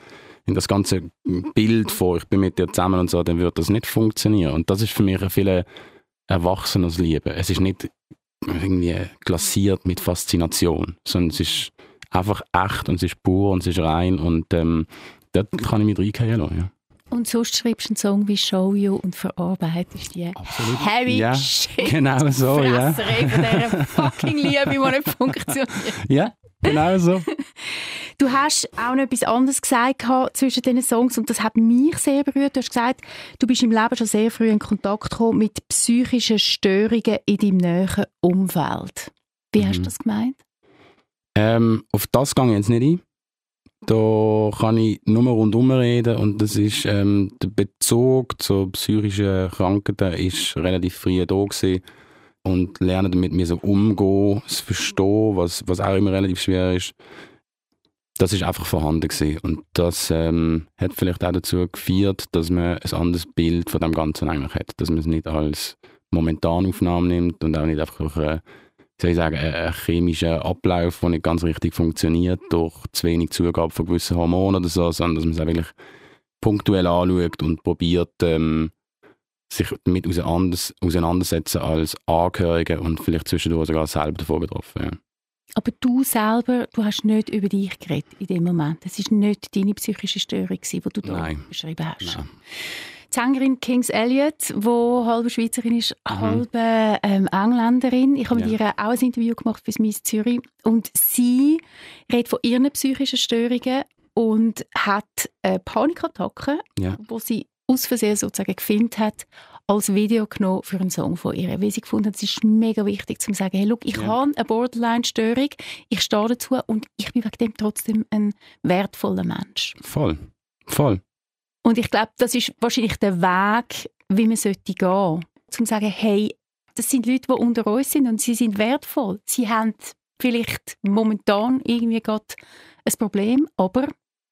Speaker 4: in das ganze Bild vor, ich bin mit dir zusammen und so, dann würde das nicht funktionieren. Und das ist für mich ein viel erwachsenes Liebe. Es ist nicht irgendwie glasiert mit Faszination, sondern es ist einfach echt und es ist pur und es ist rein und ähm, dort kann ich mich reingehen lassen, ja.
Speaker 1: Und sonst schreibst du einen Song wie Show You und verarbeitest die
Speaker 4: Absolut.
Speaker 1: heavy
Speaker 4: ja,
Speaker 1: shit
Speaker 4: Genau so, ja.
Speaker 1: Von dieser fucking Liebe, die nicht funktioniert.
Speaker 4: Ja, genau so.
Speaker 1: Du hast auch noch etwas anderes gesagt zwischen diesen Songs und das hat mich sehr berührt. Du hast gesagt, du bist im Leben schon sehr früh in Kontakt gekommen mit psychischen Störungen in deinem näheren Umfeld. Wie mhm. hast du das gemeint?
Speaker 4: Ähm, auf das gehe ich jetzt nicht ein. Da kann ich nur rundum reden und das ist, ähm, der Bezug zu psychischen Krankheiten ist relativ früh da gewesen und lernen damit mir so umgehen, zu verstehen, was, was auch immer relativ schwer ist. Das ist einfach vorhanden gewesen. und das ähm, hat vielleicht auch dazu geführt, dass man ein anderes Bild von dem Ganzen eigentlich hat, dass man es nicht als Momentanaufnahme nimmt und auch nicht einfach äh, soll ich sagen, ein chemischer Ablauf, der nicht ganz richtig funktioniert, durch zu wenig Zugabe von gewissen Hormonen oder so, sondern dass man es auch wirklich punktuell anschaut und probiert, ähm, sich damit auseinandersetzen als Angehörige und vielleicht zwischendurch sogar selber davon betroffen. Ja.
Speaker 1: Aber du selber, du hast nicht über dich geredet in dem Moment. Es war nicht deine psychische Störung, die du da beschrieben hast. Nein. Die Sängerin Kings Elliott, die halbe Schweizerin ist, mhm. halbe ähm, Engländerin. Ich habe ja. mit ihr auch ein Interview gemacht für Miss Zürich. Und sie redet von ihren psychischen Störungen und hat eine Panikattacke, ja. wo sie aus Versehen sozusagen gefilmt hat, als Video genommen für einen Song von ihr. Weil sie gefunden hat, es ist mega wichtig zu sagen, hey, look, ich ja. habe eine Borderline-Störung, ich stehe dazu und ich bin wegen dem trotzdem ein wertvoller Mensch.
Speaker 4: Voll, voll.
Speaker 1: Und ich glaube, das ist wahrscheinlich der Weg, wie man sollte gehen. Zum sagen, hey, das sind Leute, die unter uns sind und sie sind wertvoll. Sie haben vielleicht momentan irgendwie gerade ein Problem, aber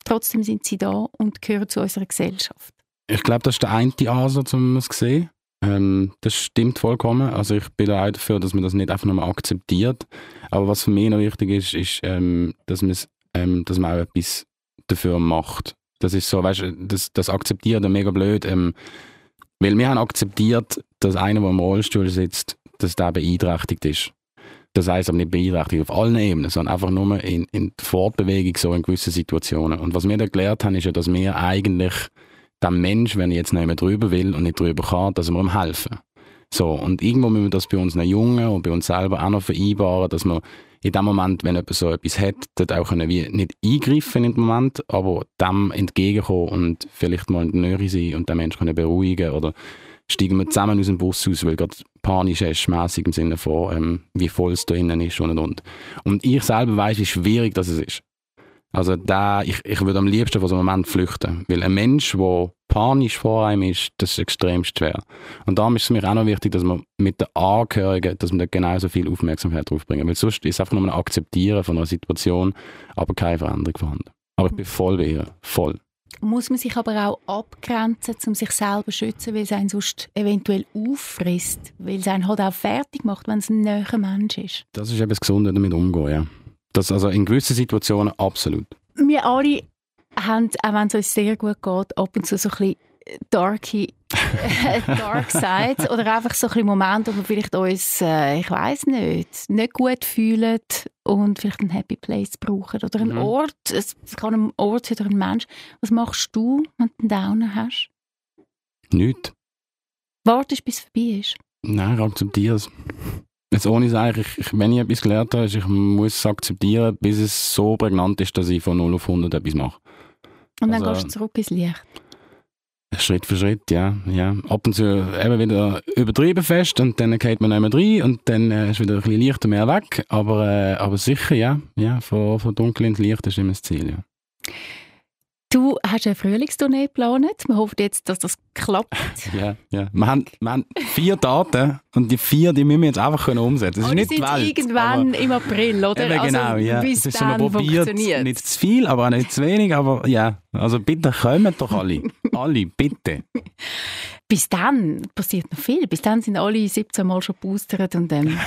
Speaker 1: trotzdem sind sie da und gehören zu unserer Gesellschaft.
Speaker 4: Ich glaube, das ist der eine Ansatz, um es zu sehen. Ähm, das stimmt vollkommen. Also ich bin auch dafür, dass man das nicht einfach nur akzeptiert. Aber was für mich noch wichtig ist, ist, ähm, dass, ähm, dass man auch etwas dafür macht. Das ist so, weißt du, das, das akzeptiert er mega blöd. Ähm, weil wir haben akzeptiert, dass einer, der im Rollstuhl sitzt, dass der beeinträchtigt ist. Das heißt aber nicht beeinträchtigt auf allen Ebenen, sondern einfach nur in, in der Fortbewegung so in gewissen Situationen. Und was wir da gelernt haben, ist ja, dass wir eigentlich dem Mensch, wenn er jetzt nicht mehr drüber will und nicht drüber kann, dass wir ihm helfen. So, und irgendwo müssen wir das bei unseren Jungen und bei uns selber auch noch vereinbaren, dass wir in dem Moment, wenn jemand so etwas hat, dort auch können wir nicht eingreifen in dem Moment, aber dem entgegenkommen und vielleicht mal in der Nähe sein und den Menschen können beruhigen oder steigen wir zusammen aus dem Bus aus, weil gerade panisch ist, mässig im Sinne von, ähm, wie voll es da innen ist und und und. Und ich selber weiß, wie schwierig das ist. Also da, ich, ich würde am liebsten von so einem Moment flüchten, weil ein Mensch, der panisch vor einem ist, das ist extrem schwer. Und darum ist es mir auch noch wichtig, dass man mit den Angehörigen, dass man da genauso viel Aufmerksamkeit drauf bringen, weil sonst ist es einfach nur ein Akzeptieren von einer Situation, aber keine Veränderung vorhanden. Aber ich bin voll bei ihr, voll.
Speaker 1: Muss man sich aber auch abgrenzen, um sich selber zu schützen, weil es einen sonst eventuell auffrisst, weil es einen halt auch fertig macht, wenn es ein näher Mensch ist.
Speaker 4: Das ist eben das Gesunde damit umgehen, ja. Das also in gewissen Situationen absolut.
Speaker 1: Wir alle haben, auch wenn es uns sehr gut geht, ab und zu so ein bisschen darky Dark Sides oder einfach so ein bisschen Momente, wo wir vielleicht uns, äh, ich weiß nicht, nicht gut fühlen und vielleicht einen Happy Place brauchen oder einen mhm. Ort. Es kann ein Ort oder ein Mensch. Was machst du, wenn du einen Downer hast?
Speaker 4: Nichts.
Speaker 1: Wartest, bis es vorbei ist?
Speaker 4: Nein, ich akzeptiere es. Jetzt ohne es eigentlich, ich, wenn ich etwas gelernt habe, ist, ich muss es akzeptieren, bis es so prägnant ist, dass ich von 0 auf 100 etwas mache.
Speaker 1: Und dann also, gehst du zurück ins Licht?
Speaker 4: Schritt für Schritt, ja, ja. Ab und zu eben wieder übertrieben fest und dann geht man mehr rein und dann äh, ist wieder ein bisschen leichter mehr weg. Aber, äh, aber sicher, ja, ja, von, von dunkel ins Licht ist immer das Ziel, ja.
Speaker 1: Du hast eine Frühlingstournee geplant. Wir hoffen jetzt, dass das klappt.
Speaker 4: Ja, ja. Wir haben, wir haben vier Daten und die vier, die müssen wir jetzt einfach können umsetzen. Das
Speaker 1: ist
Speaker 4: nicht
Speaker 1: die Welt. irgendwann im April, oder?
Speaker 4: Eben, genau, also, ja. Bis das ist dann probiert, nicht zu viel, aber auch nicht zu wenig. Aber ja, also bitte kommen doch alle. alle, bitte.
Speaker 1: Bis dann passiert noch viel. Bis dann sind alle 17 Mal schon boostert und dann.
Speaker 4: Ähm,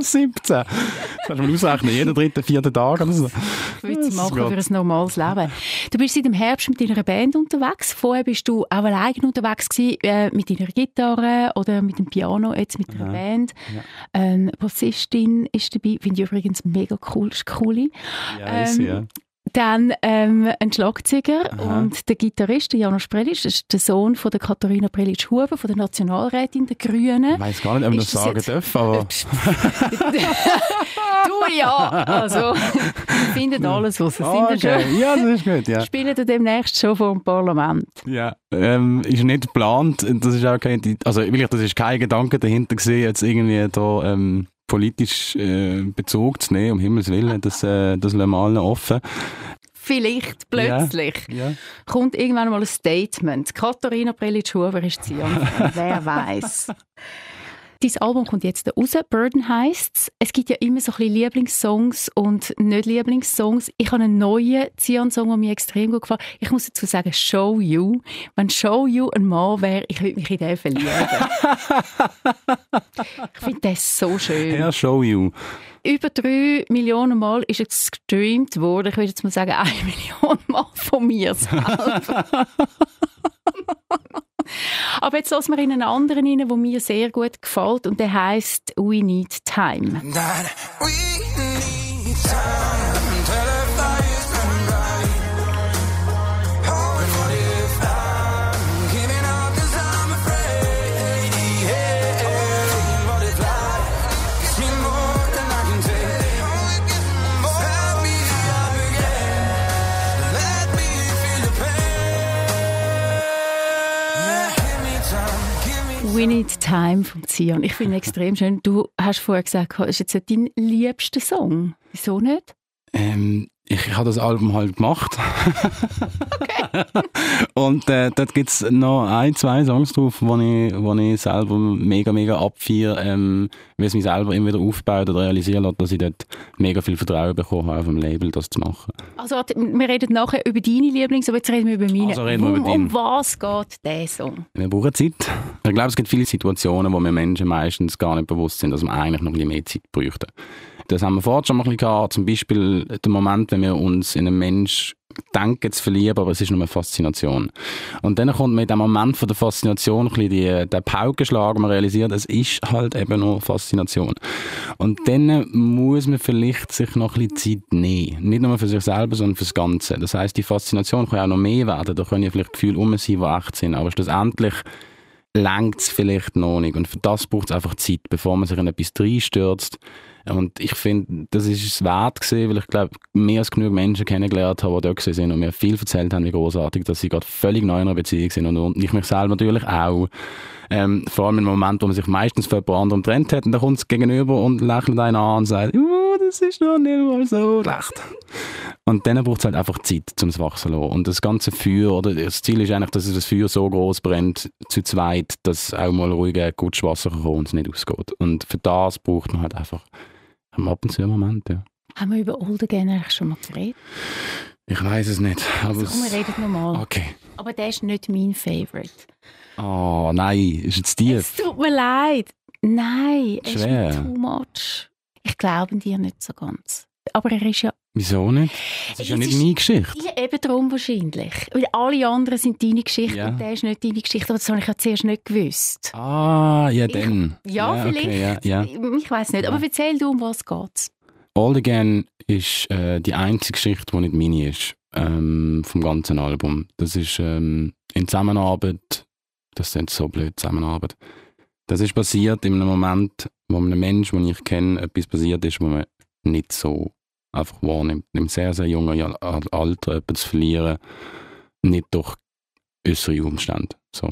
Speaker 4: 17! Das kannst du mal ausrechnen, jeden dritten, vierten Tag oder so.
Speaker 1: Witz machen für ein normales Leben. Du bist seit dem Herbst mit deiner Band unterwegs. Vorher bist du auch alleine unterwegs gewesen, äh, mit deiner Gitarre oder mit dem Piano, jetzt mit einer Band. Ja. Ähm, Bassistin ist dabei, finde ich übrigens mega cool, ist cool.
Speaker 4: Ja, ähm, ist, ja.
Speaker 1: Dann ähm, ein Schlagzeuger Aha. und der Gitarrist, der Janusz Prelic, das ist der Sohn von der Katharina Prelic-Huber, von der Nationalrätin der Grünen.
Speaker 4: Ich weiß gar nicht, ob ich das sagen darf, aber...
Speaker 1: du ja! Also, findet alles, was sie
Speaker 4: oh.
Speaker 1: Okay.
Speaker 4: Ja, das ist gut, ja.
Speaker 1: Spielen wir demnächst schon vor dem Parlament.
Speaker 4: Ja, ähm, ist nicht geplant. Das ist auch kein... Also, wirklich, das ist kein Gedanke dahinter gesehen, jetzt irgendwie da... Ähm, politisch äh, Bezug zu nehmen, um Himmels Willen, das, äh, das lassen wir allen offen.
Speaker 1: Vielleicht plötzlich ja, ja. kommt irgendwann mal ein Statement. Katharina Prelitsch-Huber ist sie. Wer weiß. Dein Album kommt jetzt raus, Burden heisst es. gibt ja immer so ein bisschen Lieblingssongs und nicht Lieblingssongs. Ich habe einen neuen Zion-Song, der mir extrem gut gefällt. Ich muss dazu sagen, Show You. Wenn Show You ein Mann wäre, ich würde mich in den verlieben. ich finde das so schön.
Speaker 4: Ja, Show You.
Speaker 1: Über drei Millionen Mal ist es gestreamt worden. Ich würde jetzt mal sagen, eine Million Mal von mir selber. Aber jetzt lassen wir in einen anderen rein, der mir sehr gut gefällt und der heißt We Need Time. we need time. We Need Time von Zion. Ich finde extrem schön. Du hast vorher gesagt, ist jetzt dein liebster Song. Wieso nicht?
Speaker 4: Ähm, ich, ich habe das Album halt gemacht. okay. und äh, dort gibt es noch ein, zwei Songs drauf, wo ich, wo ich selber mega, mega abfeiere, ähm, wie es mich selber immer wieder aufbaut oder realisiert hat, dass ich dort mega viel Vertrauen bekommen habe, auf dem Label das zu machen.
Speaker 1: Also wir reden nachher über deine Lieblings, aber jetzt reden wir über meine.
Speaker 4: Also reden wir über
Speaker 1: um, um was geht der Song?
Speaker 4: Wir brauchen Zeit. Ich glaube, es gibt viele Situationen, wo wir Menschen meistens gar nicht bewusst sind, dass wir eigentlich noch ein bisschen mehr Zeit bräuchten. Das haben wir vorher schon mal ein bisschen gehabt. Zum Beispiel der Moment, wenn wir uns in einen Mensch denken zu verlieben, aber es ist nur eine Faszination. Und dann kommt mit dem Moment von der Faszination ein bisschen der Paukenschlag, man realisiert, es ist halt eben nur Faszination. Und dann muss man vielleicht sich noch ein bisschen Zeit nehmen. Nicht nur für sich selber, sondern fürs Ganze. Das heißt, die Faszination kann ja auch noch mehr werden. Da können ja vielleicht Gefühle um sein, die echt sind. Aber schlussendlich längt es vielleicht noch nicht. Und für das braucht es einfach Zeit, bevor man sich in etwas reinstürzt und ich finde, das ist es wert gewesen, weil ich glaube, mehr als genug Menschen kennengelernt habe, die dort sind und mir viel erzählt haben, wie großartig, dass sie gerade völlig neu in einer Beziehung sind und, und ich mich selber natürlich auch. Ähm, vor allem im Moment, wo man sich meistens von jemand anderem getrennt hat und dann kommt es gegenüber und lächelt einen an und sagt, uh, das ist noch nicht mal so schlecht. Und dann braucht es halt einfach Zeit, um es wachsen zu lassen. Und das ganze Feuer, oder das Ziel ist eigentlich, dass das Feuer so groß brennt, zu zweit, dass auch mal ruhige Kutschwasser kommt und es nicht ausgeht. Und für das braucht man halt einfach haben ab und zu einen Moment, ja.
Speaker 1: Haben wir über Older Gen eigentlich schon mal geredet?
Speaker 4: Ich weiß es nicht. Aber
Speaker 1: Also, komm, wir reden nochmal.
Speaker 4: Okay.
Speaker 1: Aber der ist nicht mein Favorite.
Speaker 4: Oh nein, ist jetzt
Speaker 1: Es
Speaker 4: tief.
Speaker 1: tut mir leid. Nein, es ist too much. Ich glaube dir nicht so ganz. Aber er ist ja
Speaker 4: Wieso nicht? Das ist ja nicht
Speaker 1: ist-
Speaker 4: meine Geschichte.
Speaker 1: ja, eben darum wahrscheinlich. Weil alle anderen sind deine Geschichte
Speaker 4: Ja.
Speaker 1: und der ist nicht deine Geschichte. Aber das habe ich ja zuerst nicht gewusst.
Speaker 4: Ah, ja
Speaker 1: Ich-
Speaker 4: dann.
Speaker 1: Ja, vielleicht.
Speaker 4: Okay, ja, ja.
Speaker 1: Ich weiß nicht. Aber
Speaker 4: Ja.
Speaker 1: erzähl du, um was geht's?
Speaker 4: All Again ist äh, die einzige Geschichte, die nicht meine ist, ähm, vom ganzen Album. Das ist ähm, in Zusammenarbeit, das sind so blöd, Zusammenarbeit. Das ist passiert in einem Moment, wo einem Menschen, den ich kenne, etwas passiert ist, wo man nicht so einfach wahrnimmt. Im sehr, sehr jungen Alter etwas zu verlieren, nicht durch äußere Umstände. So.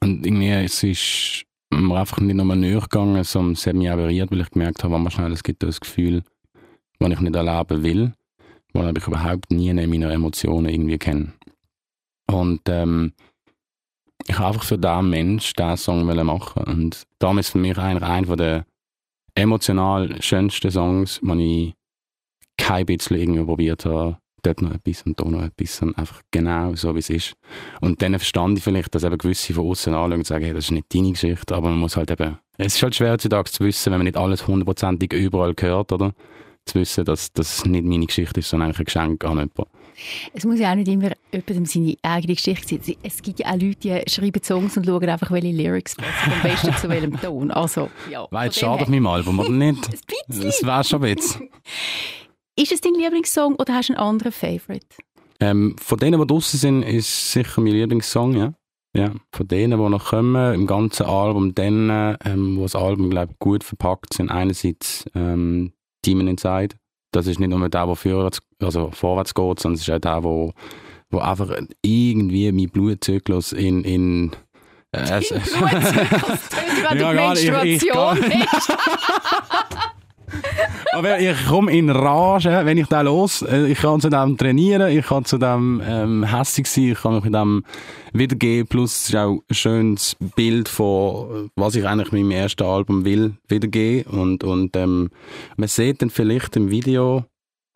Speaker 4: Und irgendwie, es ist mir einfach nicht nochmal näher gegangen, sondern es hat mich berührt, weil ich gemerkt habe, manchmal es gibt das Gefühl, was ich nicht erleben will, was ich überhaupt nie in meinen Emotionen irgendwie kenne. Und ähm, ich habe einfach für diesen Mensch diesen Song machen und ist für mich eigentlich einer der emotional schönsten Songs, den ich kein bisschen irgendwie probiert habe, dort noch etwas und da noch etwas, sondern einfach genau so, wie es ist. Und dann verstand ich vielleicht, dass eben gewisse von außen anschauen und sagen, hey, das ist nicht deine Geschichte, aber man muss halt eben, es ist halt schwer heutzutage zu wissen, wenn man nicht alles hundertprozentig überall hört, oder? Zu wissen, dass das nicht meine Geschichte ist, sondern eigentlich ein Geschenk an jemanden.
Speaker 1: Es muss ja auch nicht immer jemandem seine eigene Geschichte sein. Es gibt ja auch Leute, die schreiben Songs und schauen einfach, welche Lyrics passen, am besten zu welchem Ton. Also, ja.
Speaker 4: War jetzt
Speaker 1: von dem
Speaker 4: schade auf
Speaker 1: her.
Speaker 4: meinem Album, oder nicht?
Speaker 1: Ein.
Speaker 4: Das wäre schon ein bisschen.
Speaker 1: Ist es dein Lieblingssong oder hast du einen anderen Favorite?
Speaker 4: Ähm, von denen, die draußen sind, ist sicher mein Lieblingssong, ja. Ja, von denen, die noch kommen, im ganzen Album, denen, ähm, wo das Album, glaube ich, gut verpackt sind, einerseits ähm, Demon Inside. Das ist nicht nur der, der vorwärts, also vorwärts geht, sondern es ist auch der, wo, wo einfach irgendwie mein Blutzyklus in, in äh,
Speaker 1: Blutzyklus,
Speaker 4: Ja, nicht. Ich- ich-
Speaker 1: Menstruation hast.
Speaker 4: Aber ich komme in Rage, wenn ich da los. äh, Ich kann zu dem trainieren, ich kann zu dem ähm, hässig sein, ich kann mich mit dem wiedergeben. Plus es ist auch ein schönes Bild von, was ich eigentlich mit meinem ersten Album will, wiedergeben. Und, und ähm, man sieht dann vielleicht im Video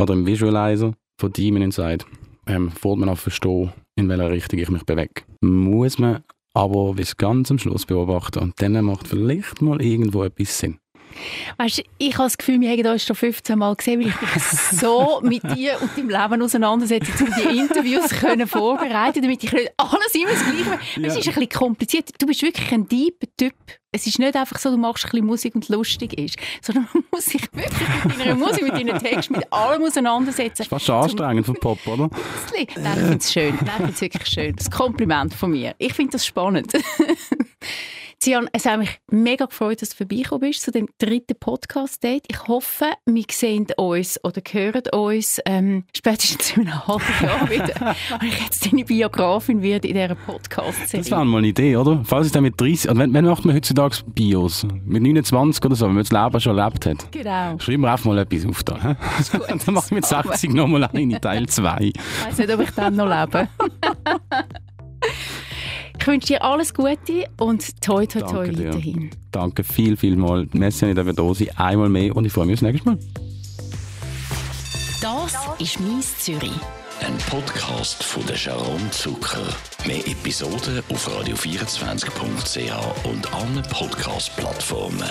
Speaker 4: oder im Visualizer von Demon Inside, ähm, fährt man auch verstehen, in welcher Richtung ich mich bewege. Muss man aber bis ganz am Schluss beobachten und dann macht vielleicht mal irgendwo etwas Sinn.
Speaker 1: Weißt ich habe das Gefühl, wir haben uns schon 15 Mal gesehen, weil ich mich so mit dir und deinem Leben auseinandersetze, um die Interviews können vorbereiten, damit ich nicht alles immer das Gleiche mache. Es
Speaker 4: Ja.
Speaker 1: ist ein bisschen kompliziert. Du bist wirklich ein deeper Typ. Es ist nicht einfach so, du machst ein bisschen Musik und lustig ist, sondern man muss sich wirklich mit deiner Musik, mit deinen Texten, mit allem auseinandersetzen.
Speaker 4: Fast schon anstrengend für Pop, oder?
Speaker 1: Nein, ich finde es schön. Nein, ich finde es wirklich schön. Das Kompliment von mir. Ich finde das spannend. Cian, es hat mich mega gefreut, dass du vorbeigekommen bist zu dem dritten Podcast-Date. Ich hoffe, wir sehen uns oder hören uns ähm, spätestens in einem halben Jahr wieder. Und ich jetzt deine Biografin werde in dieser
Speaker 4: Das
Speaker 1: Podcast-Serie.
Speaker 4: wäre mal eine Idee, oder? Falls es dann mit 30, also wenn, wenn macht man heutzutage Bios? Mit 29 oder so, wenn man das Leben schon erlebt hat.
Speaker 1: Genau.
Speaker 4: Schreiben wir einfach mal etwas auf da. dann mache ich mit 60 nochmal eine, Teil 2.
Speaker 1: Ich weiß nicht, ob ich dann noch lebe. ich wünsche dir alles Gute und toi toi toi
Speaker 4: Danke dir.
Speaker 1: weiterhin.
Speaker 4: Danke viel, viel mal. Merci, dass ich da sein Einmal mehr und ich freue mich aufs nächste Mal.
Speaker 2: Das ist «Mies Zürich».
Speaker 3: Ein Podcast von der Sharon Zucker. Mehr Episoden auf radio24.ch und allen Podcast-Plattformen.